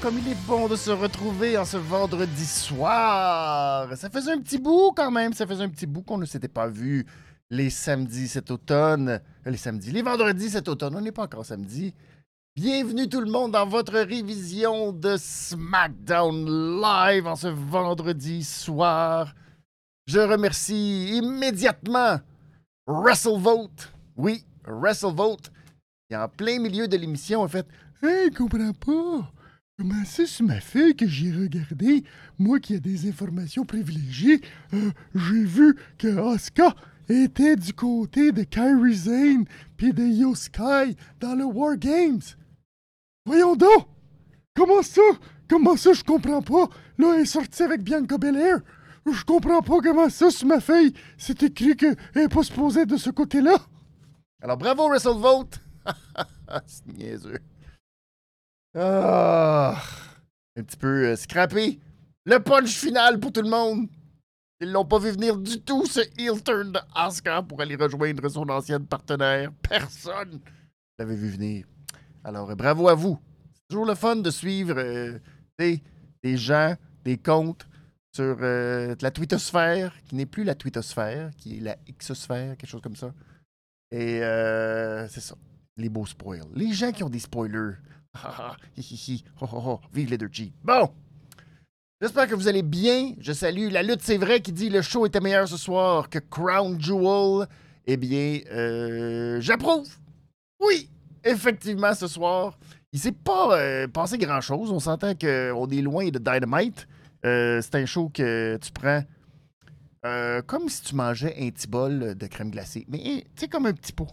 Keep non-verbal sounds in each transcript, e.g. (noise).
Comme il est bon de se retrouver en ce vendredi soir. Ça faisait un petit bout quand même, ça faisait un petit bout qu'on ne s'était pas vu les samedis cet automne. Euh, Les samedis, les vendredis cet automne, on n'est pas encore samedi. Bienvenue tout le monde dans votre révision de SmackDown Live en ce vendredi soir. Je remercie immédiatement WrestleVote. Oui, WrestleVote. Et en plein milieu de l'émission, en fait, Hey, comprends pas. Comment ça, sur ma feuille que j'ai regardé, moi qui ai des informations privilégiées, euh, j'ai vu que Asuka était du côté de Kairi Zane puis de Yo Sky dans le War Games. Voyons donc! Comment ça? Comment ça, je comprends pas? Là, elle est sortie avec Bianca Belair. Je comprends pas comment ça, sur ma feuille, c'est écrit qu'elle est pas supposée de ce côté-là. Alors, bravo, WrestleVote! (laughs) c'est niaiseux. Ah, un petit peu euh, scrappé. Le punch final pour tout le monde. Ils l'ont pas vu venir du tout, ce heel turn de Asuka pour aller rejoindre son ancienne partenaire. Personne l'avait vu venir. Alors, euh, bravo à vous. C'est toujours le fun de suivre euh, des, gens, des comptes sur euh, la twittosphère, qui n'est plus la twittosphère, qui est la xosphère, quelque chose comme ça. Et c'est ça, les beaux spoils. Les gens qui ont des spoilers. Ah, (laughs) hi, hi, hi, ho, vive Leader Bon! J'espère que vous allez bien. Je salue la lutte, c'est vrai, qui dit le show était meilleur ce soir que Crown Jewel. Eh bien, euh, j'approuve. Oui, effectivement, ce soir, il s'est pas euh, passé grand-chose. On s'entend qu'on est loin de Dynamite. Euh, c'est un show que tu prends comme si tu mangeais un petit bol de crème glacée. Mais tu sais, comme un petit pot.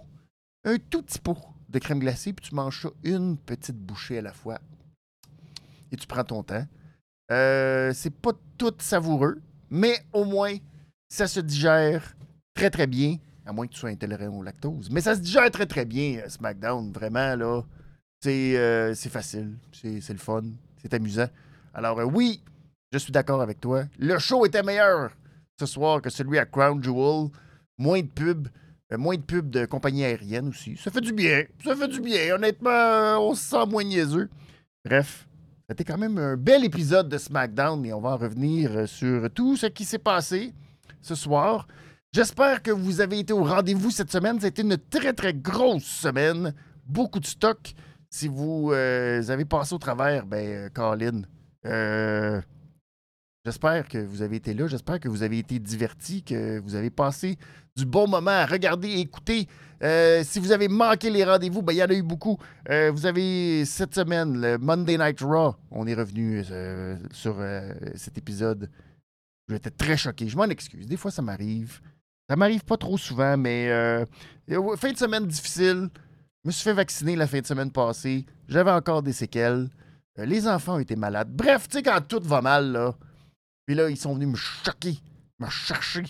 Un tout petit pot de crème glacée, puis tu manges ça une petite bouchée à la fois. Et tu prends ton temps. Euh, c'est pas tout savoureux, mais au moins, ça se digère très très bien, à moins que tu sois intolérant au lactose. Mais ça se digère très très bien, euh, SmackDown, vraiment, là. C'est euh, facile, c'est le fun, c'est amusant. Alors oui, je suis d'accord avec toi. Le show était meilleur ce soir que celui à Crown Jewel. Moins de pubs, moins de pubs de compagnie aérienne aussi. Ça fait du bien, ça fait du bien. Honnêtement, euh, on se sent moins niaiseux. Bref, c'était quand même un bel épisode de SmackDown et on va en revenir euh, sur tout ce qui s'est passé ce soir. J'espère que vous avez été au rendez-vous cette semaine. Ça a été une très, très grosse semaine. Beaucoup de stock. Si vous euh, avez passé au travers, ben, euh, Colin, euh, j'espère que vous avez été là. J'espère que vous avez été divertis, que vous avez passé du bon moment à regarder et écouter. Euh, si vous avez manqué les rendez-vous, ben, il y en a eu beaucoup. Euh, vous avez cette semaine le Monday Night Raw. On est revenu euh, sur cet épisode. J'étais très choqué. Je m'en excuse. Des fois, ça m'arrive. Ça m'arrive pas trop souvent, mais fin de semaine difficile. Je me suis fait vacciner la fin de semaine passée. J'avais encore des séquelles. Les enfants ont été malades. Bref, tu sais, quand tout va mal, là. Puis là, ils sont venus me choquer, me chercher.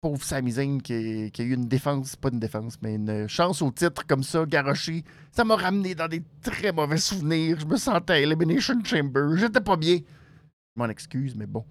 Pauvre Sami Zayn qui, a eu une défense, pas une défense, mais une chance au titre comme ça, garoché. Ça m'a ramené dans des très mauvais souvenirs. Je me sentais à Elimination Chamber. J'étais pas bien. Je m'en excuse, mais bon.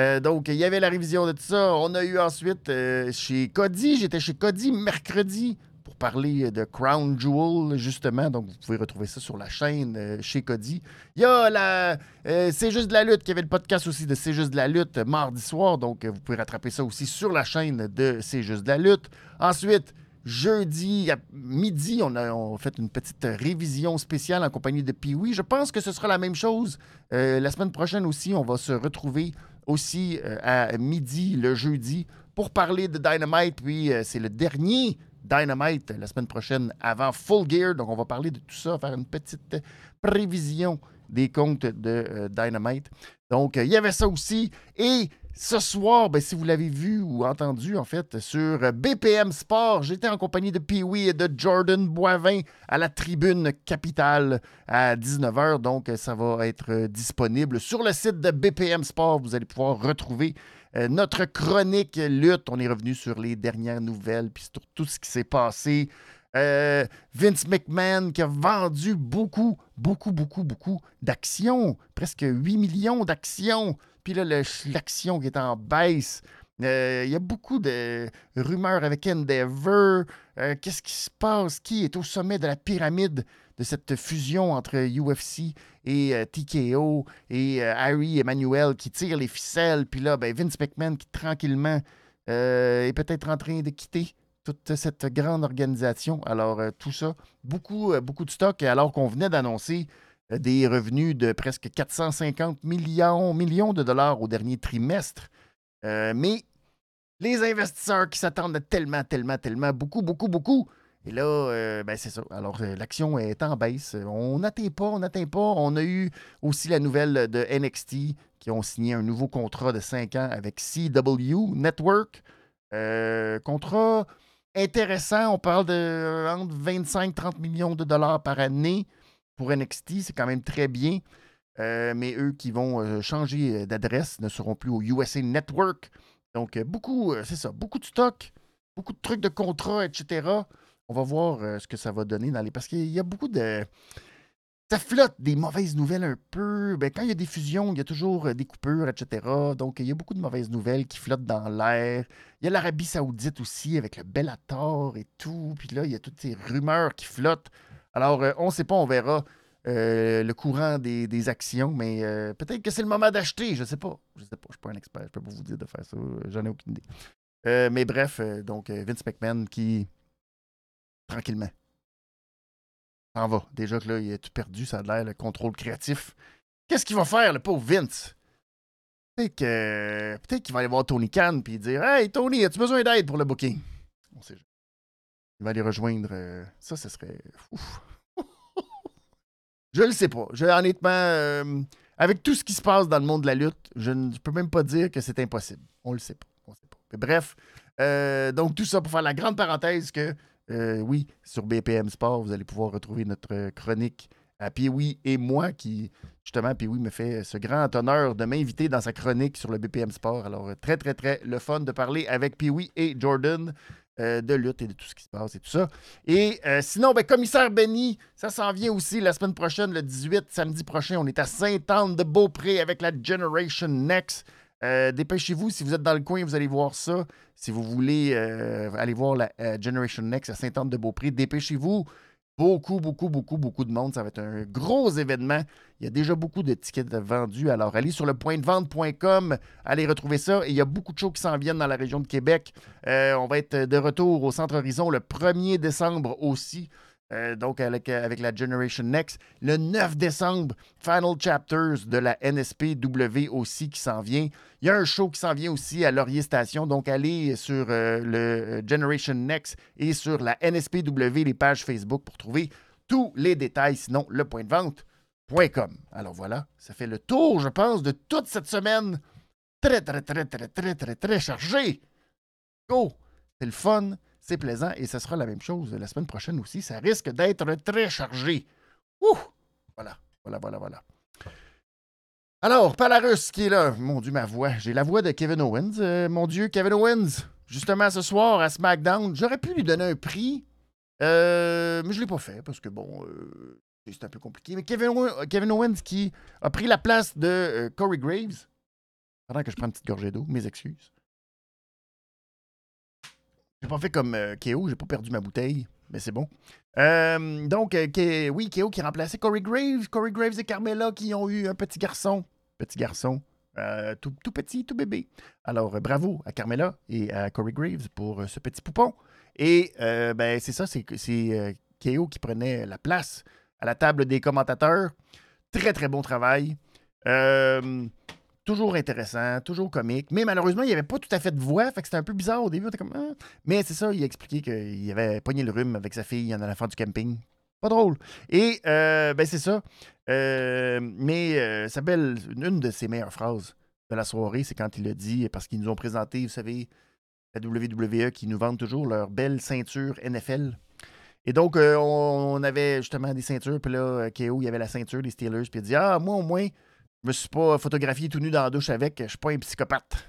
Euh, donc, il y avait la révision de tout ça. On a eu ensuite euh, chez Cody. J'étais chez Cody mercredi parler de Crown Jewel, justement. Donc, vous pouvez retrouver ça sur la chaîne euh, chez Cody. Il y a la. euh, C'est juste de la lutte, qui avait le podcast aussi de C'est juste de la lutte euh, mardi soir. Donc, euh, vous pouvez rattraper ça aussi sur la chaîne de C'est juste de la lutte. Ensuite, jeudi à midi, on a, on fait une petite révision spéciale en compagnie de Pee-Wee. Je pense que ce sera la même chose. Euh, la semaine prochaine aussi, on va se retrouver aussi euh, à midi le jeudi pour parler de Dynamite. Puis euh, c'est le dernier Dynamite la semaine prochaine avant Full Gear. Donc on va parler de tout ça, faire une petite prévision des comptes de euh, Dynamite. Donc euh, il y avait ça aussi. Et ce soir, ben, si vous l'avez vu ou entendu, en fait, sur BPM Sport, j'étais en compagnie de Pee-Wee et de Jordan Boivin à la tribune capitale à 19h. Donc, ça va être euh, disponible sur le site de BPM Sport. Vous allez pouvoir retrouver euh, notre chronique lutte. On est revenu sur les dernières nouvelles puis sur tout ce qui s'est passé. Euh, Vince McMahon qui a vendu beaucoup, beaucoup, beaucoup, beaucoup d'actions. Presque 8 millions d'actions. Puis là, l'action qui est en baisse. Euh, il y a beaucoup de rumeurs avec Endeavor. Euh, qu'est-ce qui se passe? Qui est au sommet de la pyramide de cette fusion entre UFC et euh, TKO et Harry Emmanuel qui tire les ficelles? Puis là, ben, Vince McMahon qui tranquillement est peut-être en train de quitter toute cette grande organisation. Alors, tout ça, beaucoup, beaucoup de stock, alors qu'on venait d'annoncer des revenus de presque 450 millions, millions de dollars au dernier trimestre. mais les investisseurs qui s'attendent tellement, tellement, tellement, beaucoup, beaucoup, beaucoup. Et là, euh, ben c'est ça. Alors, euh, l'action est en baisse. On n'atteint pas, on n'atteint pas. On a eu aussi la nouvelle de NXT qui ont signé un nouveau contrat de 5 ans avec CW Network. Euh, contrat intéressant. On parle de entre 25-30 millions de dollars par année pour NXT. C'est quand même très bien. mais eux qui vont changer d'adresse ne seront plus au USA Network. Donc, euh, beaucoup, euh, c'est ça, beaucoup de stock, beaucoup de trucs de contrats, etc. On va voir euh, ce que ça va donner dans les. Parce qu'il y a beaucoup de. Ça flotte des mauvaises nouvelles un peu. Ben, quand il y a des fusions, il y a toujours des coupures, etc. Donc, il y a beaucoup de mauvaises nouvelles qui flottent dans l'air. Il y a l'Arabie Saoudite aussi avec le Bellator et tout. Puis là, il y a toutes ces rumeurs qui flottent. Alors, on ne sait pas, on verra. Euh, le courant des, actions, mais euh, peut-être que c'est le moment d'acheter, je sais pas. Je sais pas, je suis pas un expert, je peux pas vous dire de faire ça, j'en ai aucune idée. Euh, mais bref, donc Vince McMahon qui, tranquillement, s'en va. Déjà que là, il a tout perdu, ça a l'air, le contrôle créatif. Qu'est-ce qu'il va faire, le pauvre Vince? Peut-être qu'il va aller voir Tony Khan et dire Hey Tony, as-tu besoin d'aide pour le booking? On sait Il va aller rejoindre. ça, ce serait. Ouf. (laughs) Je le sais pas. Je, honnêtement, euh, avec tout ce qui se passe dans le monde de la lutte, je ne peux même pas dire que c'est impossible. On le sait pas. Pas. bref, euh, donc tout ça pour faire la grande parenthèse que, euh, oui, sur BPM Sport, vous allez pouvoir retrouver notre chronique à Pee-Wee et moi qui, justement, Pee-Wee me fait ce grand honneur de m'inviter dans sa chronique sur le BPM Sport. Alors, très, très, très le fun de parler avec Pee-Wee et Jordan. Euh, de lutte et de tout ce qui se passe et tout ça. Et euh, sinon, ben, commissaire Benny, ça s'en vient aussi la semaine prochaine, le 18, samedi prochain. On est à Sainte-Anne-de-Beaupré avec la Generation Next. Euh, dépêchez-vous, si vous êtes dans le coin, vous allez voir ça. Si vous voulez aller voir la Generation Next à Sainte-Anne-de-Beaupré, dépêchez-vous. Beaucoup, beaucoup, beaucoup, beaucoup de monde. Ça va être un gros événement. Il y a déjà beaucoup de tickets vendus. Alors, allez sur le point de vente.com, allez retrouver ça. Et il y a beaucoup de choses qui s'en viennent dans la région de Québec. Euh, on va être de retour au Centre Horizon le 1er décembre aussi. Euh, donc avec, avec, la Generation Next. Le 9 décembre, Final Chapters de la NSPW aussi qui s'en vient. Il y a un show qui s'en vient aussi à Laurier Station. Donc allez sur euh, le euh, Generation Next et sur la NSPW, les pages Facebook pour trouver tous les détails. Sinon, le point de vente.com. Alors voilà, ça fait le tour, je pense, de toute cette semaine. Très, très, très, très, très, très, très chargé. Go! C'est le fun c'est plaisant et ce sera la même chose la semaine prochaine aussi. Ça risque d'être très chargé. Ouh! Voilà, voilà, voilà, voilà. Alors, Palarus qui est là. Mon Dieu, ma voix. J'ai la voix de Kevin Owens. Euh, mon Dieu, Kevin Owens. Justement, ce soir à SmackDown, j'aurais pu lui donner un prix, euh, mais je ne l'ai pas fait parce que, bon, euh, c'est un peu compliqué. Mais Kevin, Kevin, Owens qui a pris la place de Corey Graves. Pendant que je prends une petite gorgée d'eau, mes excuses. J'ai pas fait comme euh, Keo, j'ai pas perdu ma bouteille, mais c'est bon. Euh, donc, euh, oui, Keo qui remplaçait Corey Graves. Corey Graves et Carmela qui ont eu un petit garçon. Petit garçon. tout, petit, tout bébé. Alors, bravo à Carmela et à Corey Graves pour ce petit poupon. Et ben, c'est ça, c'est Keo qui prenait la place à la table des commentateurs. Très, très bon travail. Euh, toujours intéressant, toujours comique. Mais malheureusement, il n'y avait pas tout à fait de voix, fait que c'était un peu bizarre au début. Ah. Mais c'est ça, il a expliqué qu'il avait pogné le rhume avec sa fille en allant faire du camping. Pas drôle. Et euh, ben c'est ça. Euh, mais euh, belle, une de ses meilleures phrases de la soirée, c'est quand il a dit, parce qu'ils nous ont présenté, vous savez, la WWE qui nous vendent toujours leur belle ceinture NFL. Et donc, on, avait justement des ceintures, puis là, KO, il y avait la ceinture des Steelers, puis il a dit Ah, moi au moins, je me suis pas photographié tout nu dans la douche avec. Je suis pas un psychopathe.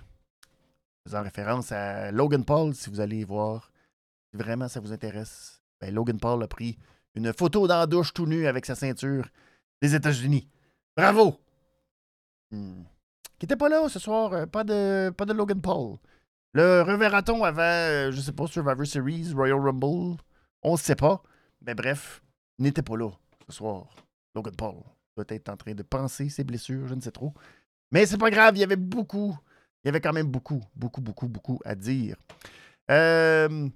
Faisant référence à Logan Paul, si vous allez voir, si vraiment ça vous intéresse, ben Logan Paul a pris une photo dans la douche tout nu avec sa ceinture des États-Unis. Bravo! Hmm. Qui était pas là ce soir, euh, pas de, pas de Logan Paul. Le reverra-t-on avant, euh, je sais pas, Survivor Series, Royal Rumble? On ne sait pas. Mais bref, il n'était pas là ce soir. Logan Paul doit être en train de penser ses blessures, je ne sais trop. Mais c'est pas grave, il y avait beaucoup, il y avait quand même beaucoup, beaucoup, beaucoup, beaucoup à dire. Euh,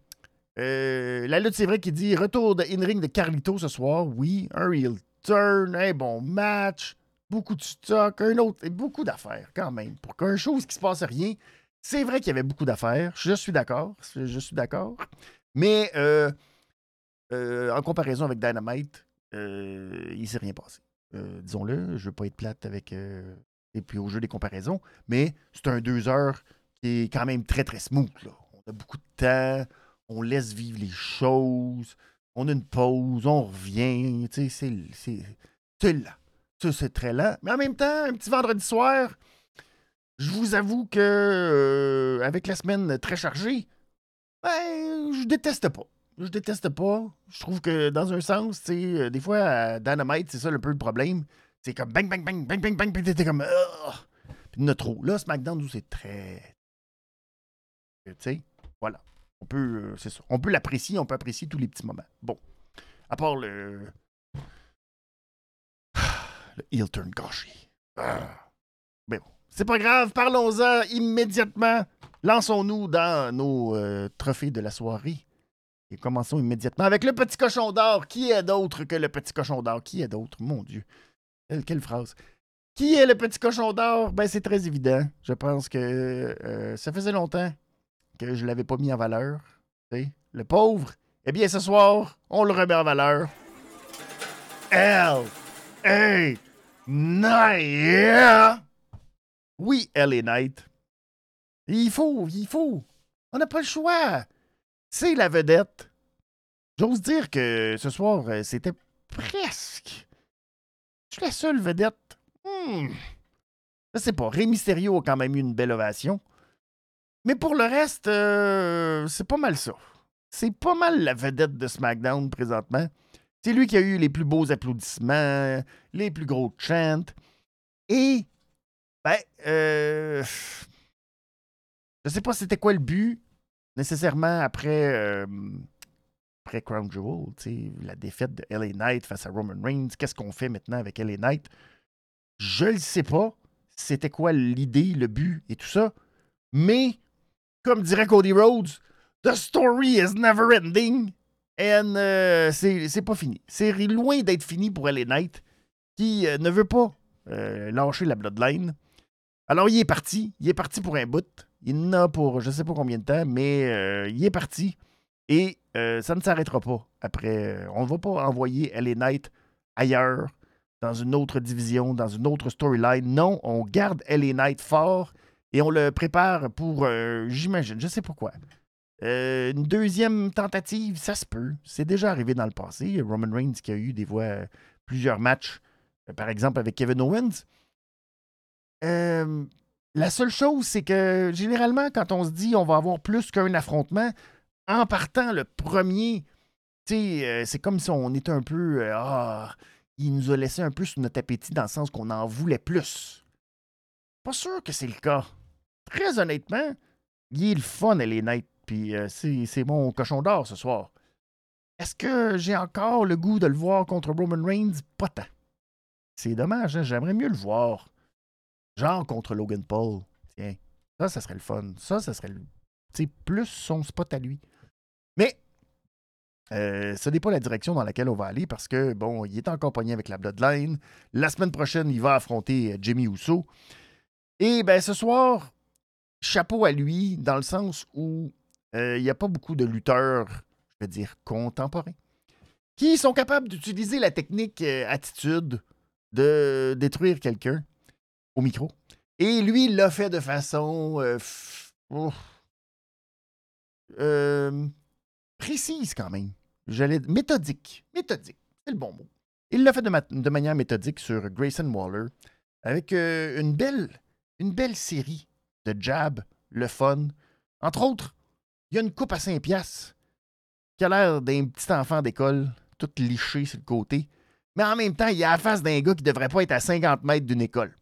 euh, la lutte, c'est vrai qu'il dit retour de in-ring de Carlito ce soir. Oui, un real turn, un bon match, beaucoup de stock, un autre, et beaucoup d'affaires quand même. Pour qu'un chose qui se passe rien, c'est vrai qu'il y avait beaucoup d'affaires. Je suis d'accord, je suis d'accord. Mais euh, en comparaison avec Dynamite, il ne s'est rien passé. Disons-le, je ne veux pas être plate avec et puis au jeu des comparaisons, mais c'est un deux heures qui est quand même très très smooth. On a beaucoup de temps, on laisse vivre les choses, on a une pause, on revient, c'est, c'est là. Ça, c'est très lent. Mais en même temps, un petit vendredi soir, je vous avoue que euh, avec la semaine très chargée, ben, je déteste pas. Je déteste pas. Je trouve que dans un sens, tu euh, des fois, à Dynamite, c'est ça un peu le problème. C'est comme bang, bang, bang, bang, bang, bang, puis t'es comme. Puis il trop. Là, SmackDown, où c'est très. Tu sais, voilà. On peut, euh, c'est ça. On peut l'apprécier, on peut apprécier tous les petits moments. Bon. À part le. Le heel turn gaucher. Ah. Mais bon. C'est pas grave, parlons-en immédiatement. Lançons-nous dans nos euh, trophées de la soirée. Et commençons immédiatement avec le petit cochon d'or. Qui est d'autre que le petit cochon d'or? Qui est d'autre? Mon Dieu. Quelle, phrase. Qui est le petit cochon d'or? Ben, c'est très évident. Je pense que euh, ça faisait longtemps que je ne l'avais pas mis en valeur. Le pauvre. Eh bien, ce soir, on le remet en valeur. L. A. Knight. Oui, L.A. Knight. Il faut, il faut. On n'a pas le choix. C'est la vedette. J'ose dire que ce soir, euh, c'était presque je suis la seule vedette. Hmm. Je sais pas. Rey Mysterio a quand même eu une belle ovation. Mais pour le reste, euh, c'est pas mal ça. C'est pas mal la vedette de SmackDown présentement. C'est lui qui a eu les plus beaux applaudissements, les plus gros chants. Et, ben, euh, je sais pas c'était quoi le but? Nécessairement après. Euh, après Crown Jewel, la défaite de LA Knight face à Roman Reigns, qu'est-ce qu'on fait maintenant avec LA Knight? Je ne sais pas c'était quoi l'idée, le but et tout ça, mais comme dirait Cody Rhodes, The story is never ending. And euh, c'est pas fini. C'est loin d'être fini pour LA Knight, qui euh, ne veut pas euh, lâcher la Bloodline. Alors, il est parti. Il est parti pour un bout. Il n'a pour je sais pas combien de temps, mais il est parti. Et euh, ça ne s'arrêtera pas après. Euh, on ne va pas envoyer LA Knight ailleurs, dans une autre division, dans une autre storyline. Non, on garde LA Knight fort et on le prépare pour, euh, j'imagine, je sais pourquoi. une deuxième tentative, ça se peut. C'est déjà arrivé dans le passé. Roman Reigns qui a eu des voix, plusieurs matchs, par exemple avec Kevin Owens. La seule chose, c'est que généralement, quand on se dit on va avoir plus qu'un affrontement, en partant le premier, euh, c'est comme si on était un peu. Euh, ah, il nous a laissé un peu sous notre appétit dans le sens qu'on en voulait plus. Pas sûr que c'est le cas. Très honnêtement, il est le fun, elle est nette. Puis euh, c'est mon cochon d'or ce soir. Est-ce que j'ai encore le goût de le voir contre Roman Reigns? Pas tant. C'est dommage, hein? j'aimerais mieux le voir. Genre contre Logan Paul. Tiens, ça, ça serait le fun. Ça, ça serait le... plus son spot à lui. Mais euh, ce n'est pas la direction dans laquelle on va aller parce que, bon, il est encore pogné avec la Bloodline. La semaine prochaine, il va affronter euh, Jimmy Uso. Et ben ce soir, chapeau à lui, dans le sens où euh, il n'y a pas beaucoup de lutteurs, je veux dire, contemporains, qui sont capables d'utiliser la technique attitude de détruire quelqu'un au micro. Et lui, il l'a fait de façon précise quand même. J'allais méthodique. Méthodique, c'est le bon mot. Il l'a fait de, manière méthodique sur Grayson Waller avec euh, une, belle, une belle série de jabs, le fun. Entre autres, il y a une coupe à 5 piastres qui a l'air d'un petit enfant d'école, tout liché sur le côté. Mais en même temps, il a la face d'un gars qui devrait pas être à 50 mètres d'une école.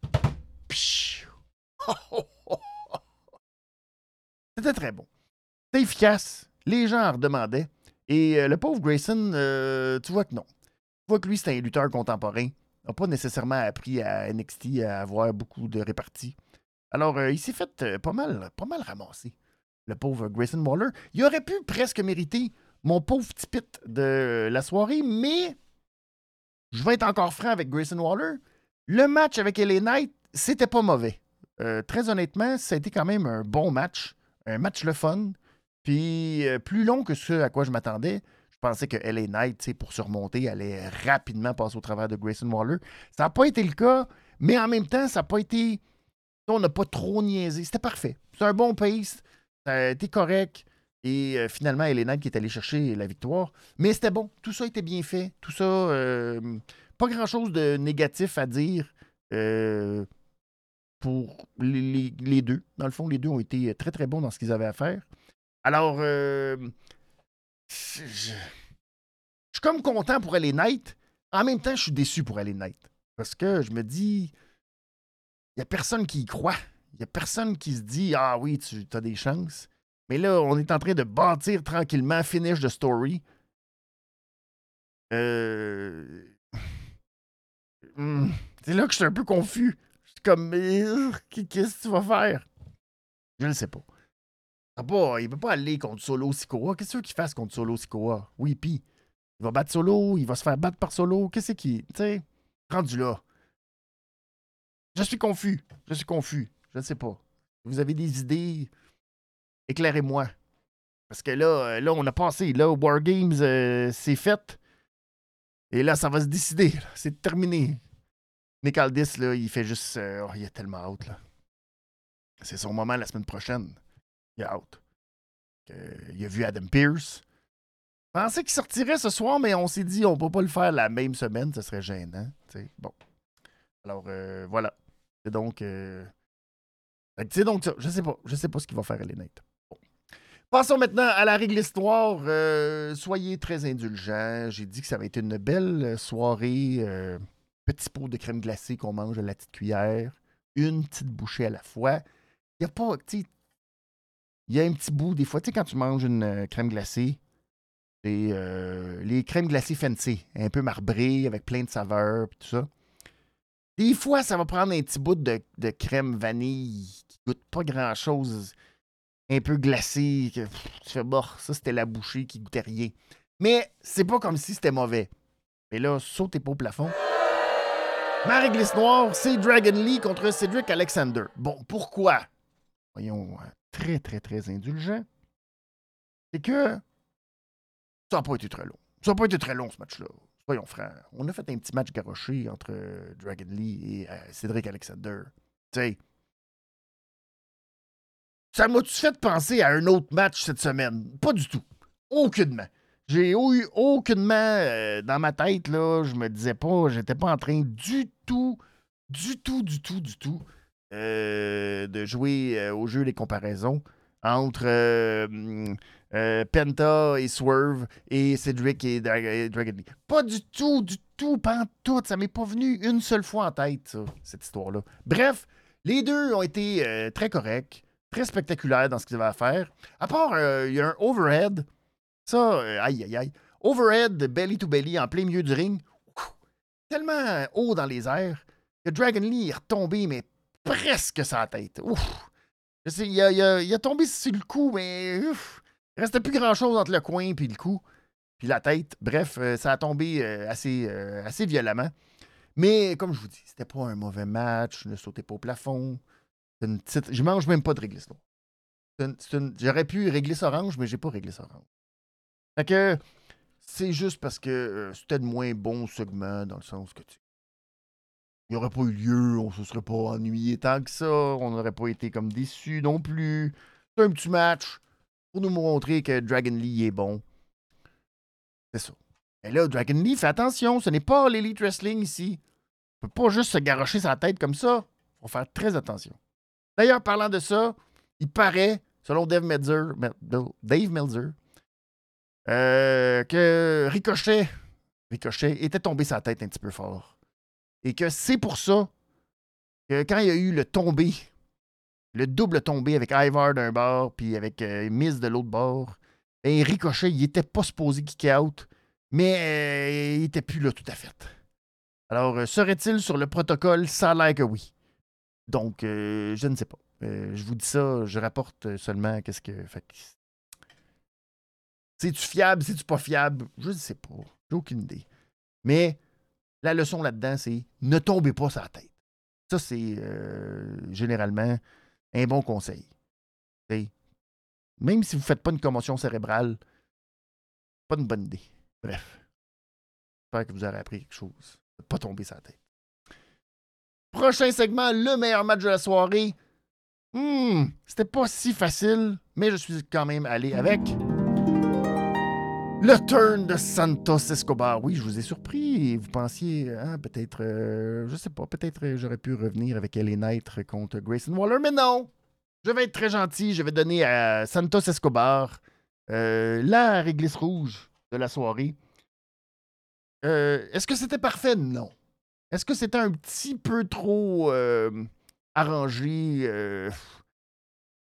(laughs) C'était très bon. C'était efficace. Les gens en redemandaient. Et euh, le pauvre Grayson, euh, tu vois que non. Tu vois que lui, c'est un lutteur contemporain. Il n'a pas nécessairement appris à NXT à avoir beaucoup de réparties. Alors, euh, il s'est fait pas mal, pas mal ramasser, le pauvre Grayson Waller. Il aurait pu presque mériter mon pauvre petit pit de la soirée, mais je vais être encore franc avec Grayson Waller. Le match avec LA Knight, c'était pas mauvais. très honnêtement, ça a été quand même un bon match. Un match le fun. Puis euh, plus long que ce à quoi je m'attendais. Je pensais que LA Knight, pour surmonter, allait rapidement passer au travers de Grayson Waller. Ça n'a pas été le cas, mais en même temps, ça n'a pas été. On n'a pas trop niaisé. C'était parfait. C'est un bon pace. Ça a été correct. Et euh, finalement, LA Knight qui est allé chercher la victoire. Mais c'était bon. Tout ça était bien fait. Tout ça, euh, pas grand-chose de négatif à dire pour les, deux. Dans le fond, les deux ont été très, très bons dans ce qu'ils avaient à faire. Alors, euh, je, suis comme content pour aller Knight. En même temps, je suis déçu pour aller Knight. Parce que je me dis, il n'y a personne qui y croit. Il n'y a personne qui se dit Ah oui, tu as des chances. Mais là, on est en train de bâtir tranquillement, finish the story. Euh... Hmm, c'est là que je suis un peu confus. Comme Qu'est-ce que tu vas faire? Je ne sais pas. Ah, il ne peut pas aller contre Solo Sikoa. Qu'est-ce qu'il fasse contre Solo Sikoa? Oui, puis il va battre Solo, il va se faire battre par Solo. Qu'est-ce qui. Tu sais, rendu là? Je suis confus. Je suis confus. Je ne sais pas. Vous avez des idées? Éclairez-moi. Parce que là, euh, là, on a passé. Là, War Games, euh, c'est fait. Et là, ça va se décider. C'est terminé. Nick là, il fait juste. Euh, oh, il est tellement hâte, là. C'est son moment la semaine prochaine il a out. il a vu Adam Pierce. Pensait qu'il sortirait ce soir, mais on s'est dit on peut pas le faire la même semaine, ce serait gênant. Bon. Alors euh, voilà. C'est donc. Euh... C'est donc ça. Je sais pas. Je sais pas ce qu'il va faire Elena. Bon. Passons maintenant à la règle histoire. Soyez très indulgents. J'ai dit que ça va être une belle soirée. Petit pot de crème glacée qu'on mange à la petite cuillère. Une petite bouchée à la fois. Il n'y a pas il y a un petit bout, des fois, tu sais, quand tu manges une euh, crème glacée, les, euh, les crèmes glacées fancy, un peu marbrées, avec plein de saveurs, tout ça. Des fois, ça va prendre un petit bout de, crème vanille qui goûte pas grand-chose, un peu glacé, que tu fais, bon, ça c'était la bouchée qui goûtait rien. Mais c'est pas comme si c'était mauvais. Mais là, sautez pas au plafond. Marie Glisse Noire, c'est Dragon Lee contre Cedric Alexander. Bon, pourquoi? Voyons, hein très, très, très indulgent, c'est que ça n'a pas été très long. Ça n'a pas été très long, ce match-là. Soyons francs. On a fait un petit match garoché entre euh, Dragon Lee et euh, Cédric Alexander. Tu sais. Ça m'a-tu fait penser à un autre match cette semaine? Pas du tout. Aucunement. J'ai eu aucunement euh, dans ma tête, là, je me disais pas, j'étais pas en train du tout, du tout, du tout, du tout euh, de jouer euh, au jeu des comparaisons entre euh, Penta et Swerve et Cedric et, Dragon Lee. Pas du tout, du tout, pas en tout. Ça m'est pas venu une seule fois en tête, cette histoire-là. Bref, les deux ont été très corrects, très spectaculaires dans ce qu'ils avaient à faire. À part, il y a un overhead. Ça, aïe, aïe, aïe. Overhead, belly to belly, en plein milieu du ring. Tellement haut dans les airs que Dragon Lee est retombé, mais presque sa tête. Ouf! il, a, tombé sur le cou, mais ouf, il restait plus grand-chose entre le coin et le cou, puis la tête. Bref, euh, ça a tombé euh, assez, euh, assez violemment. Mais comme je vous dis, c'était pas un mauvais match, je ne sautais pas au plafond. Une petite... Je mange même pas de réglisse J'aurais pu régler orange, mais j'ai pas réglé orange. Fait que c'est juste parce que c'était de moins bon segment dans le sens que tu il n'y aurait pas eu lieu, on se serait pas ennuyé tant que ça, on n'aurait pas été comme déçus non plus. C'est un petit match pour nous montrer que Dragon Lee est bon. C'est ça. Et là, Dragon Lee, fais attention, ce n'est pas l'Elite Wrestling ici. On peut pas juste se garocher sa tête comme ça. Faut faire très attention. D'ailleurs, parlant de ça, il paraît, selon Dave Meltzer, Dave Meltzer euh, que Ricochet, était tombé sa tête un petit peu fort. Et que c'est pour ça que quand il y a eu le tombé, le double tombé avec Ivar d'un bord, puis avec euh, Miz de l'autre bord. Et Ricochet, il était pas supposé kick out, mais euh, il était plus là tout à fait. Alors, euh, serait-il sur le protocole? Ça a l'air que oui. Donc, je ne sais pas. je vous dis ça, je rapporte seulement qu'est-ce que. Fait C'est-tu fiable, c'est-tu pas fiable? Je ne sais pas. J'ai aucune idée. Mais la leçon là-dedans, c'est ne tombez pas sur la tête. Ça, c'est généralement un bon conseil. Même si vous ne faites pas une commotion cérébrale, pas une bonne idée. Bref. J'espère que vous aurez appris quelque chose. Ne pas tomber sa tête. Prochain segment, le meilleur match de la soirée. Hmm, c'était pas si facile, mais je suis quand même allé avec. Le turn de Santos Escobar. Oui, je vous ai surpris. Vous pensiez, hein, peut-être, euh, je sais pas, peut-être euh, j'aurais pu revenir avec Ellie Knight contre Grayson Waller, mais non. Je vais être très gentil. Je vais donner à Santos Escobar euh, la réglisse rouge de la soirée. Est-ce que c'était parfait? Non. Est-ce que c'était un petit peu trop arrangé?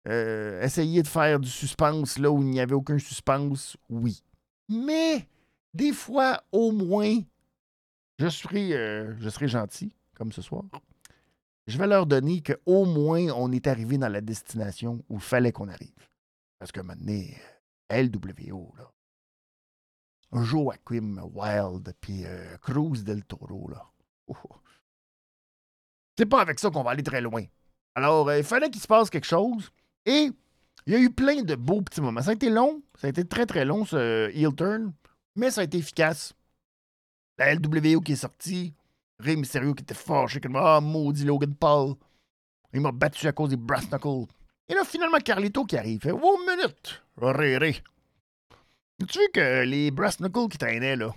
essayer de faire du suspense là où il n'y avait aucun suspense? Oui. Mais des fois, au moins, je serai, euh, je serai gentil, comme ce soir. Je vais leur donner qu'au moins, on est arrivé dans la destination où il fallait qu'on arrive. Parce que maintenant, LWO, là. Joaquim Wild, puis euh, Cruz del Toro, là. C'est pas avec ça qu'on va aller très loin. Alors, euh, il fallait qu'il se passe quelque chose. Et il y a eu plein de beaux petits moments. Ça a été long, ça a été très très long ce heel turn, mais ça a été efficace. La LWO qui est sortie, Rey Mysterio qui était fâché, comme Ah, maudit Logan Paul. Il m'a battu à cause des Brass Knuckles. Et là, finalement, Carlito qui arrive. Fait Oh, minute, Réré. Tu vu que les Brass Knuckles qui traînaient là,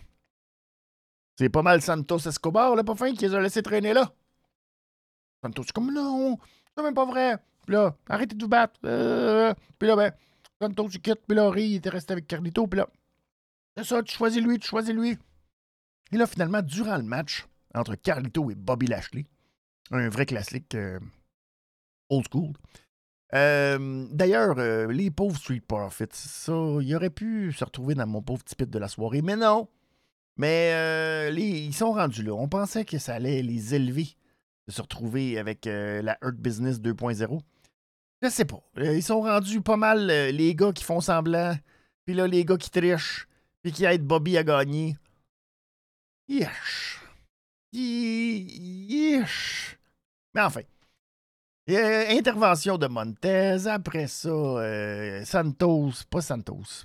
c'est pas mal Santos Escobar, là, pas fin, qui les a laissés traîner là? Santos, comme non, c'est même pas vrai. Là, arrêtez de vous battre. Euh, puis là, ben, Santos, tu quittes. Puis là, il était resté avec Carlito. Puis là, c'est ça, tu choisis lui, tu choisis lui. Et là, finalement, durant le match entre Carlito et Bobby Lashley, un vrai classique euh, old school. Euh, d'ailleurs, les pauvres Street Profits, ça, ils auraient pu se retrouver dans mon pauvre petit pit de la soirée, mais non. Mais ils sont rendus là. On pensait que ça allait les élever de se retrouver avec la Earth Business 2.0. Je sais pas. Euh, ils sont rendus pas mal euh, les gars qui font semblant, puis là, les gars qui trichent, puis qui aident Bobby à gagner. Yesh. Yesh. Mais enfin. intervention de Montez. Après ça, Santos, pas Santos,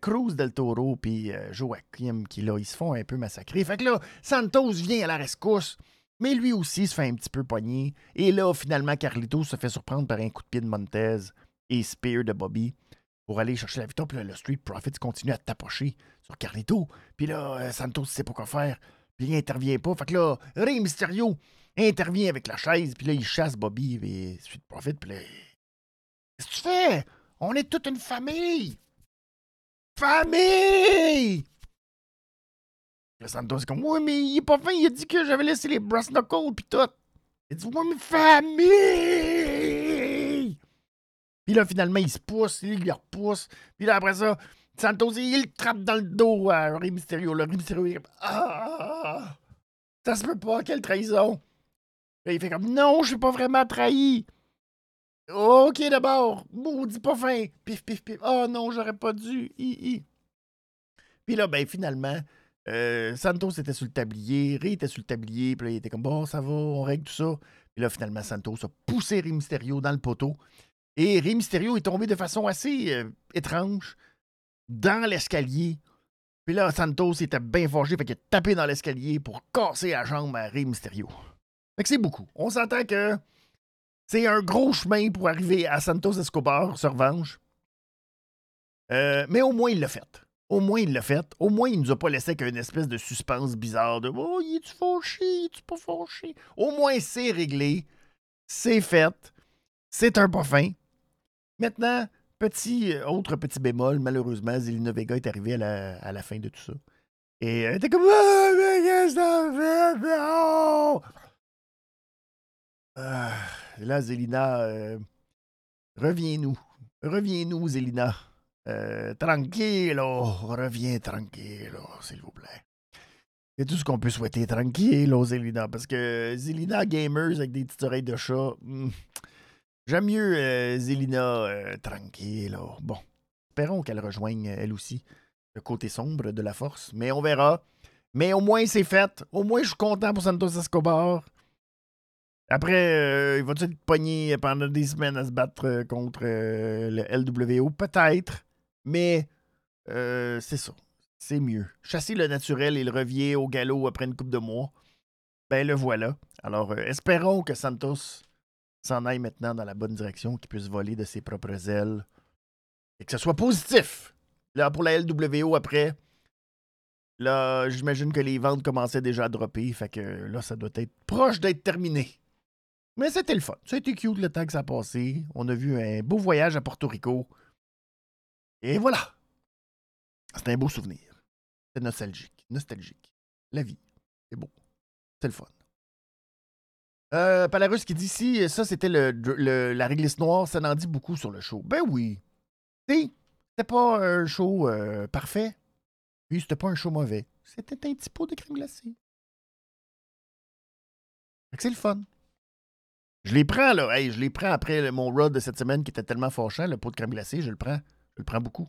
Cruz del Toro, puis Joaquim, qui là, ils se font un peu massacrer. Fait que là, Santos vient à la rescousse. Mais lui aussi se fait un petit peu pogner. Et là, finalement, Carlito se fait surprendre par un coup de pied de Montez et Spear de Bobby pour aller chercher la victoire. Puis là, le Street Profits continue à tapocher sur Carlito. Puis là, euh, Santos sait pas quoi faire. Puis il intervient pas. Fait que là, Rey Mysterio intervient avec la chaise. Puis là, il chasse Bobby et Street Profits. Puis là, qu'est-ce que tu fais? On est toute une famille! Famille! Le Santos c'est comme, ouais, mais il est pas fin, il a dit que j'avais laissé les brass knuckles pis tout. Il dit, ouais, mais famille! Puis là, finalement, il se pousse, il le repousse. Puis là, après ça, Santos, il le trappe dans le dos à Rey Mysterio. Le Rey Mysterio, il est comme, ah! Ça se peut pas, quelle trahison! Là, il fait comme, non, je suis pas vraiment trahi! Ok, d'abord, maudit pas fin! Pif, pif, pif. Oh non, j'aurais pas dû. Hi, Puis là, ben, finalement, euh, Santos était sur le tablier, Ray était sur le tablier, puis là, il était comme bon, ça va, on règle tout ça. Puis là, finalement, Santos a poussé Rey Mysterio dans le poteau. Et Rey Mysterio est tombé de façon assez euh, étrange dans l'escalier. Puis là, Santos était bien forgé, fait qu'il a tapé dans l'escalier pour casser la jambe à Rey Mysterio. Fait que c'est beaucoup. On s'entend que c'est un gros chemin pour arriver à Santos Escobar sur revanche. Euh, mais au moins, il l'a fait. Au moins, il l'a fait. Au moins, il nous a pas laissé qu'une espèce de suspense bizarre de Oh, il est-tu fauché? Il est-tu pas fauché? Au moins, c'est réglé. C'est fait. C'est un pas fin. Maintenant, petit, euh, autre petit bémol, malheureusement, Zelina Vega est arrivée à la, fin de tout ça. Et elle était comme Oh, mais qu'est-ce que fait? Ah, là, Zelina, euh, reviens-nous. Reviens-nous, Zélina. Euh, tranquillo, reviens tranquillo, s'il vous plaît. C'est tout ce qu'on peut souhaiter, tranquillo, Zélina. Parce que Zélina Gamers avec des petites oreilles de chat, hmm, j'aime mieux euh, Zélina euh, tranquillo. Bon, espérons qu'elle rejoigne elle aussi le côté sombre de la force, mais on verra. Mais au moins, c'est fait. Au moins, je suis content pour Santos Escobar. Après, euh, il va être pogné pendant des semaines à se battre euh, contre euh, le LWO? Peut-être. Mais c'est ça. C'est mieux. Chasser le naturel et le revient au galop après une coupe de mois. Ben le voilà. Alors, espérons que Santos s'en aille maintenant dans la bonne direction, qu'il puisse voler de ses propres ailes et que ce soit positif. Là, pour la LWO, après, là, j'imagine que les ventes commençaient déjà à dropper. Fait que là, ça doit être proche d'être terminé. Mais c'était le fun. Ça a été cute le temps que ça a passé. On a vu un beau voyage à Porto Rico. Et voilà. C'était un beau souvenir. C'est nostalgique. Nostalgique. La vie. C'est beau. C'est le fun. Euh, Palarus qui dit si ça c'était la réglisse noire, ça n'en dit beaucoup sur le show. Ben oui. Tu c'était pas un show euh, parfait. Puis c'était pas un show mauvais. C'était un petit pot de crème glacée. c'est le fun. Je les prends, là. Je les prends après mon rod de cette semaine qui était tellement fâchant, le pot de crème glacée. Je le prends. Je le prends beaucoup.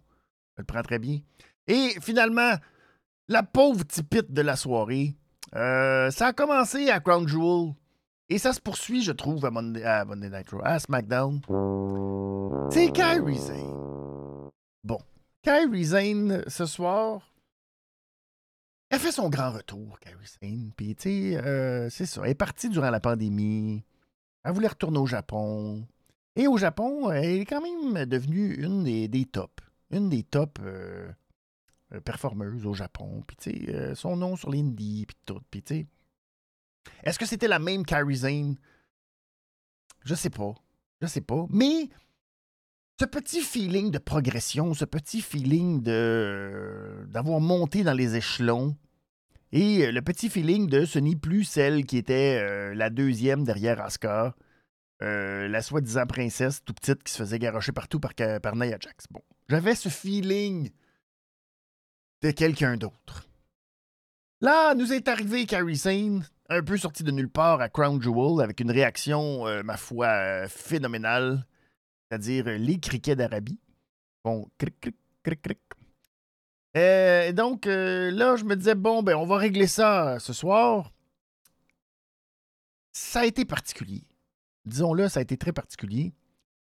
Je le prends très bien. Et finalement, la pauvre tipite de la soirée. Euh, ça a commencé à Crown Jewel. Et ça se poursuit, je trouve, à Monday, Night Raw, à SmackDown. C'est Kyrie Zane. Bon. Kyrie Zane, ce soir, elle fait son grand retour, Kyrie Zane. Puis, tu sais, euh, c'est ça. Elle est partie durant la pandémie. Elle voulait retourner au Japon. Et au Japon, elle est quand même devenue une des, des tops. Une des tops euh, euh, performeuses au Japon. Puis, tu sais, euh, son nom sur l'Indie, puis tout. Puis, tu sais. Est-ce que c'était la même Carrie Zane? Je sais pas. Je sais pas. Mais ce petit feeling de progression, ce petit feeling de d'avoir monté dans les échelons, et euh, le petit feeling de ce n'est plus celle qui était euh, la deuxième derrière Asuka, euh, la soi-disant princesse tout petite qui se faisait garrocher partout par, par Nia Jax. Bon, j'avais ce feeling de quelqu'un d'autre. Là, nous est arrivé Carrie Sane, un peu sorti de nulle part à Crown Jewel, avec une réaction, ma foi, phénoménale, c'est-à-dire les criquets d'Arabie. Bon, cric, cric, cric, cric. Euh, donc, euh, là, je me disais, bon, ben, on va régler ça ce soir. Ça a été particulier. Disons-le, ça a été très particulier.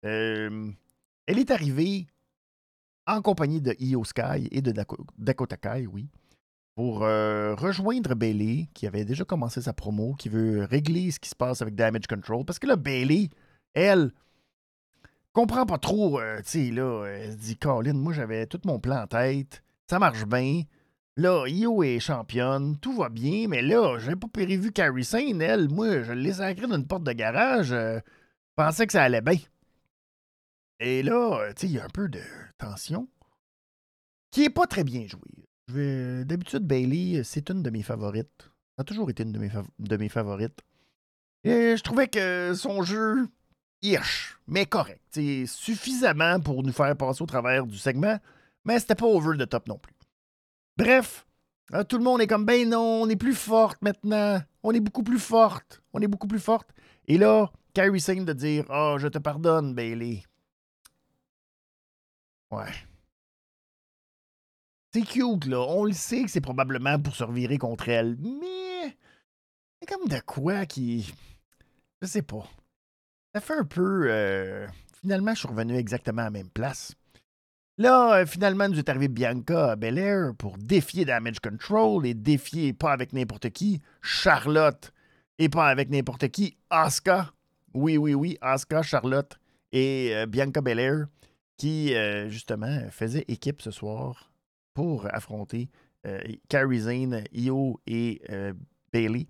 Euh, elle est arrivée en compagnie de Io Sky et de Dakota Kai, oui, pour rejoindre Bailey, qui avait déjà commencé sa promo, qui veut régler ce qui se passe avec Damage Control. Parce que là, Bailey, elle, comprend pas trop, tu sais, là, elle dit, Colin, moi, j'avais tout mon plan en tête ça marche bien. Là, Io est championne, tout va bien, mais là, j'ai pas prévu Carrie Sane, elle. Moi, je l'ai sacrée d'une porte de garage. Je pensais que ça allait bien. Et là, tu sais, il y a un peu de tension qui est pas très bien jouée. D'habitude, Bailey, c'est une de mes favorites. Ça a toujours été une de mes, favorites. Et je trouvais que son jeu, ish, mais correct. C'est suffisamment pour nous faire passer au travers du segment mais c'était pas over the top non plus. Bref, hein, tout le monde est comme, ben non, on est plus forte maintenant. On est beaucoup plus forte. On est beaucoup plus forte. Et là, Carrie Singh de dire, oh, je te pardonne, Bailey. Ouais. C'est cute, là. On le sait que c'est probablement pour se revirer contre elle. Mais. C'est comme de quoi qui. Je sais pas. Ça fait un peu. Euh, finalement, je suis revenu exactement à la même place. Là, euh, finalement, nous est arrivé Bianca Belair pour défier Damage Control et défier pas avec n'importe qui Charlotte et pas avec n'importe qui Asuka. Oui, oui, oui, Asuka, Charlotte et euh, Bianca Belair qui, euh, justement, faisaient équipe ce soir pour affronter Kairi Zane, Io et Bailey.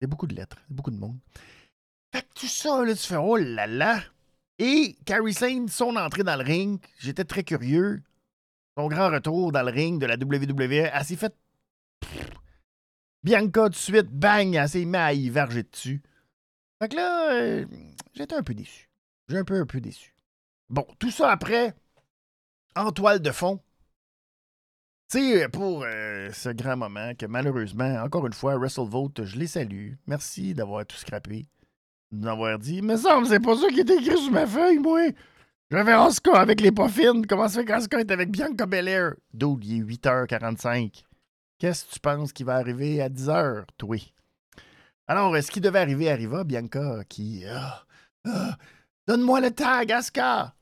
C'est beaucoup de lettres, beaucoup de monde. Fait que ça, là, tu fais oh là là, et Carrie Sane, son entrée dans le ring, j'étais très curieux. Son grand retour dans le ring de la WWE, elle s'est fait. Bianca, tout de suite, bang, elle s'est mise à y verger dessus. Fait que là, euh, j'étais un peu déçu. J'ai un peu, un peu déçu. Bon, tout ça après, en toile de fond. Tu sais, pour euh, ce grand moment que malheureusement, encore une fois, WrestleVote, je les salue. Merci d'avoir tout scrappé. D'avoir dit, mais ça, c'est pas ça qui est écrit sur ma feuille, moi. J'avais Oscar avec les poffines. Comment ça fait qu'Oscar est avec Bianca Belair? Dude, il est 8h45. Qu'est-ce que tu penses qui va arriver à 10h, toi? Alors, ce qui devait arriver arriva, Bianca qui. Ah, ah, donne-moi le tag, Asuka!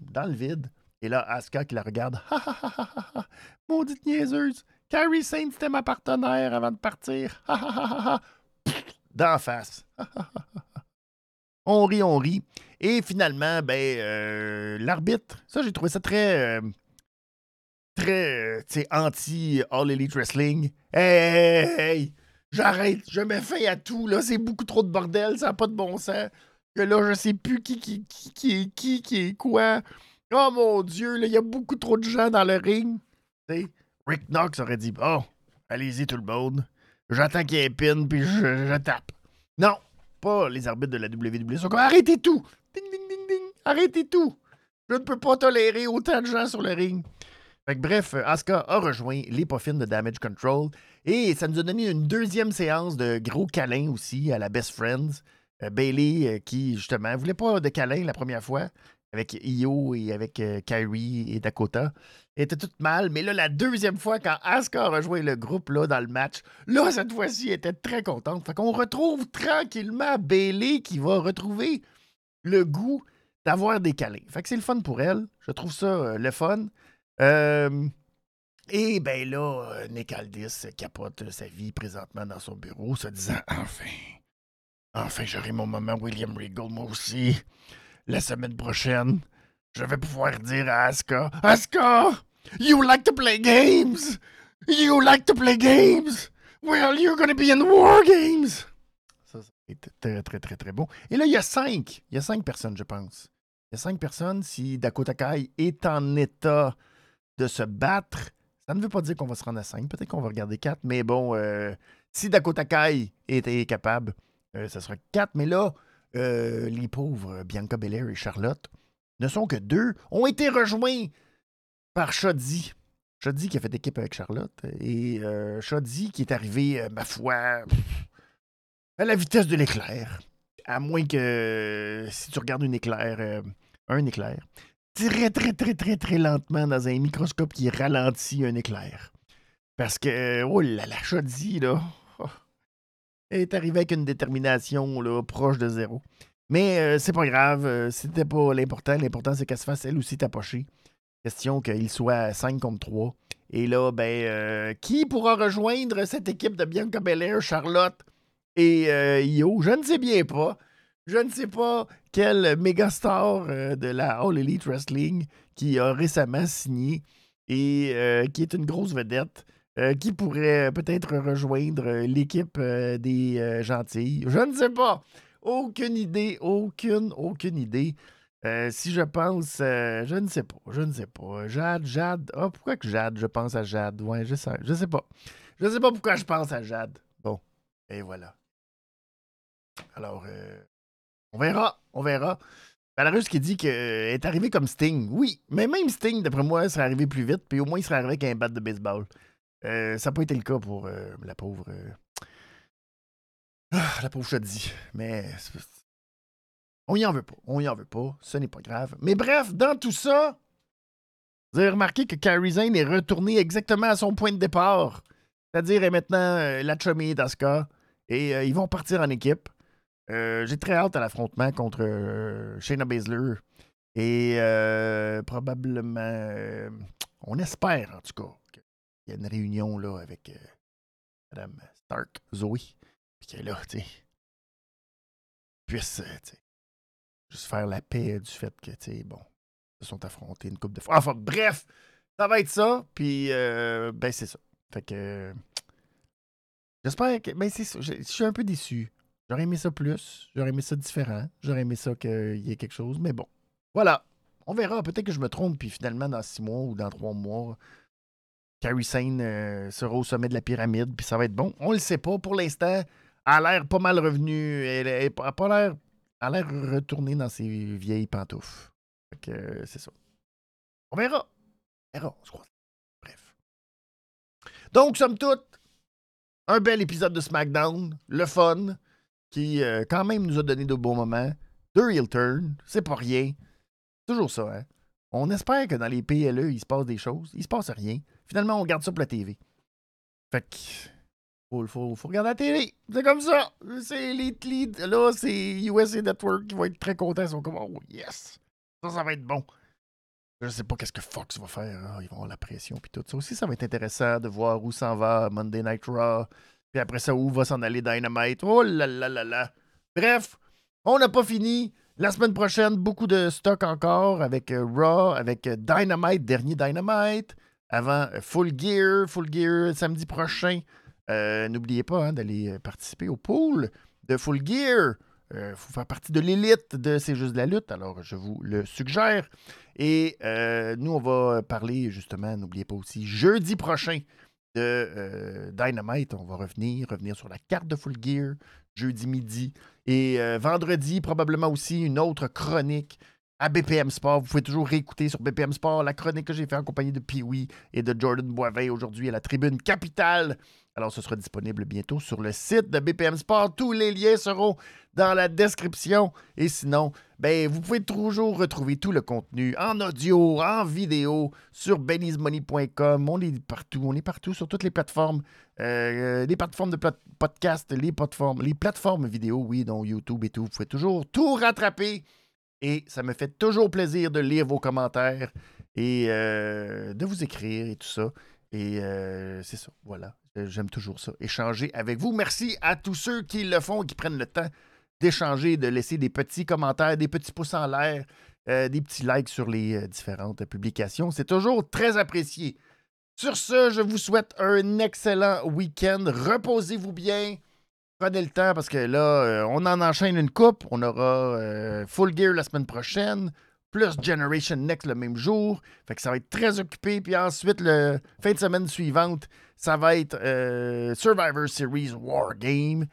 Dans le vide. Et là, Asuka qui la regarde. Ha ha! Maudite niaiseuse! Carrie Saint, c'était ma partenaire avant de partir. Ha ha ha ha! D'en face. On rit, on rit. Et finalement, ben, euh, l'arbitre, ça, j'ai trouvé ça très. Euh, très, euh, anti-All Elite Wrestling. Hey, hey, hey, j'arrête, je mets fin à tout, là, c'est beaucoup trop de bordel, ça n'a pas de bon sens. Que là, je sais plus qui qui, qui, qui, qui, qui est quoi. Oh mon Dieu, là, il y a beaucoup trop de gens dans le ring. sais, Rick Knox aurait dit Oh, allez-y tout le monde. J'attends qu'il y ait puis je, tape. Non, les arbitres de la WWE. sont comme Arrêtez tout Ding, ding, ding, ding Arrêtez tout Je ne peux pas tolérer autant de gens sur le ring. Fait bref, Asuka a rejoint les de Damage Control et ça nous a donné une deuxième séance de gros câlins aussi à la Best Friends. Euh, Bailey, euh, qui justement voulait pas de câlins la première fois avec Io et avec euh, Kyrie et Dakota. Elle était toute mal, mais là, la deuxième fois, quand Asuka a rejoint le groupe là, dans le match, là, cette fois-ci, elle était très contente. Fait qu'on retrouve tranquillement Bailey qui va retrouver le goût d'avoir câlins. Fait que c'est le fun pour elle. Je trouve ça le fun. Euh, et ben là, euh, Nick Aldis capote sa vie présentement dans son bureau, se disant Enfin, enfin, j'aurai mon moment William Regal, moi aussi. La semaine prochaine, je vais pouvoir dire à Asuka Asuka, you like to play games! You like to play games! Well, you're gonna be in War Games! Ça, c'est très, très, très, très bon. Et là, il y a cinq. Il y a cinq personnes, je pense. Il y a cinq personnes. Si Dakota Kai est en état de se battre. Ça ne veut pas dire qu'on va se rendre à 5. Peut-être qu'on va regarder 4. Mais bon, euh, si Dakota Kai était capable, euh, ça sera 4. Mais là, euh, les pauvres Bianca Belair et Charlotte ne sont que deux. Ont été rejoints par Shoddy. Shoddy qui a fait équipe avec Charlotte. Et Shoddy qui est arrivé, ma foi, à la vitesse de l'éclair. À moins que si tu regardes une éclair, un éclair, très, très, très, très, très lentement dans un microscope qui ralentit un éclair. Parce que, oh là, la Shoddy, là, est arrivée avec une détermination proche de zéro. Mais euh, c'est pas grave, euh, c'était pas l'important. L'important, c'est qu'elle se fasse elle aussi tapocher. Question qu'il soit 5 contre 3. Et là, ben, euh, qui pourra rejoindre cette équipe de Bianca Belair, Charlotte et Io? Je ne sais bien pas. Je ne sais pas quel méga star euh, de la All Elite Wrestling qui a récemment signé et euh, qui est une grosse vedette. Euh, qui pourrait peut-être rejoindre l'équipe des gentilles. Je ne sais pas. Aucune idée, aucune, aucune idée. si je pense, je ne sais pas, je ne sais pas. Jade, Jade. Ah, pourquoi que Jade, je pense à Jade? Ouais, je sais, je sais pas. Je ne sais pas pourquoi je pense à Jade. Bon, et voilà. Alors, on verra, on verra. Belarus qui dit qu'elle est arrivée comme Sting. Oui, mais même Sting, d'après moi, serait arrivé plus vite, puis au moins il serait arrivé avec un bat de baseball. Euh, ça n'a pas été le cas pour euh, la pauvre. Euh, ah, la pauvre Shoddy. Mais. On y en veut pas. On y en veut pas. Ce n'est pas grave. Mais bref, dans tout ça, vous avez remarqué que Kairi Zane est retourné exactement à son point de départ. C'est-à-dire est maintenant la chummy d'Asuka. Et ils vont partir en équipe. J'ai très hâte à l'affrontement contre Shayna Baszler. Et probablement, on espère en tout cas qu'il y a une réunion là, avec Madame Stark, Zoe. Puis qu'elle là, tu sais, puisse juste faire la paix du fait que, tu sais, bon, ils se sont affrontés une coupe de fois. Enfin, bref, ça va être ça. Puis, ben, c'est ça. Fait que. J'espère que. Ben, c'est ça. Je suis un peu déçu. J'aurais aimé ça plus, j'aurais aimé ça différent, j'aurais aimé ça qu'il y ait quelque chose, mais bon. Voilà. On verra. Peut-être que je me trompe, puis finalement, dans six mois ou dans trois mois, Carrie Sane euh, sera au sommet de la pyramide, puis ça va être bon. On le sait pas. Pour l'instant, elle a l'air pas mal revenue. Elle n'a pas l'air. a l'air retournée dans ses vieilles pantoufles. Fait que euh, c'est ça. On verra. On verra, on se croise. Bref. Donc, somme toute, un bel épisode de SmackDown, le fun, qui euh, quand même nous a donné de beaux moments. Deux heel turn, c'est pas rien. Toujours ça, hein. On espère que dans les PLE, il se passe des choses. Il se passe rien. Finalement, on garde ça pour la TV. Fait que. Faut, faut, regarder la télé. C'est comme ça. C'est les lead. Là, c'est USA Network qui va être très content. Ils sont comme, oh yes. Ça, ça va être bon. Je sais pas qu'est-ce que Fox va faire. Ah, ils vont avoir la pression puis tout ça aussi. Ça va être intéressant de voir où s'en va Monday Night Raw. Puis après ça, où va s'en aller Dynamite. Oh là là là là. Bref, on n'a pas fini. La semaine prochaine, beaucoup de stock encore avec euh, Raw, avec euh, Dynamite, dernier Dynamite. Avant euh, Full Gear, Full Gear samedi prochain. N'oubliez pas hein, d'aller participer au pool de Full Gear. Il faut faire partie de l'élite de C'est juste de la lutte, alors je vous le suggère. Et nous, on va parler justement, n'oubliez pas aussi, jeudi prochain de Dynamite. On va revenir, revenir sur la carte de Full Gear, jeudi midi. Et euh, vendredi, probablement aussi une autre chronique BPM Sport. Vous pouvez toujours réécouter sur BPM Sport la chronique que j'ai faite en compagnie de Pee-Wee et de Jordan Boivin aujourd'hui à la tribune capitale. Alors, ce sera disponible bientôt sur le site de BPM Sport. Tous les liens seront dans la description. Et sinon, ben, vous pouvez toujours retrouver tout le contenu en audio, en vidéo sur bennysmoney.com. On est partout. On est partout sur toutes les plateformes. Euh, les plateformes de podcast, les plateformes, les plateformes vidéo, oui, dont YouTube et tout. Vous pouvez toujours tout rattraper. Et ça me fait toujours plaisir de lire vos commentaires et euh, de vous écrire et tout ça. Et euh, c'est ça, voilà. Euh, j'aime toujours ça, échanger avec vous. Merci à tous ceux qui le font qui prennent le temps d'échanger, de laisser des petits commentaires, des petits pouces en l'air, des petits likes sur les différentes publications. C'est toujours très apprécié. Sur ce, je vous souhaite un excellent week-end. Reposez-vous bien. Prenez le temps parce que là, on en enchaîne une coupe. On aura Full Gear la semaine prochaine plus Generation Next le même jour. Fait que ça va être très occupé. Puis ensuite, le fin de semaine suivante, ça va être euh, Survivor Series War Game.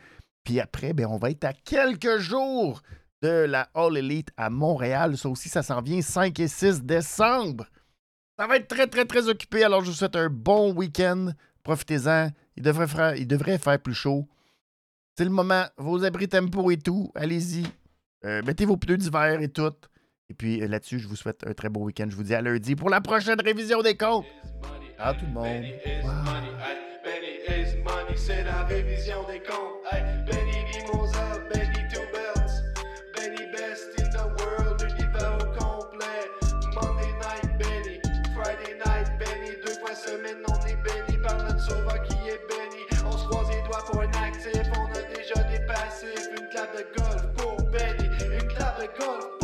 Puis après, ben, on va être à quelques jours de la All Elite à Montréal. Ça aussi, ça s'en vient 5 et 6 décembre. Ça va être très, très, très occupé. Alors, je vous souhaite un bon week-end. Profitez-en. Il devrait, faire, il devrait faire plus chaud. C'est le moment. Vos abris tempo et tout. Allez-y. Euh, mettez vos pneus d'hiver et tout. Et puis euh, là-dessus, je vous souhaite un très beau week-end. Je vous dis à lundi pour la prochaine révision des comptes. À tout le monde. cunt.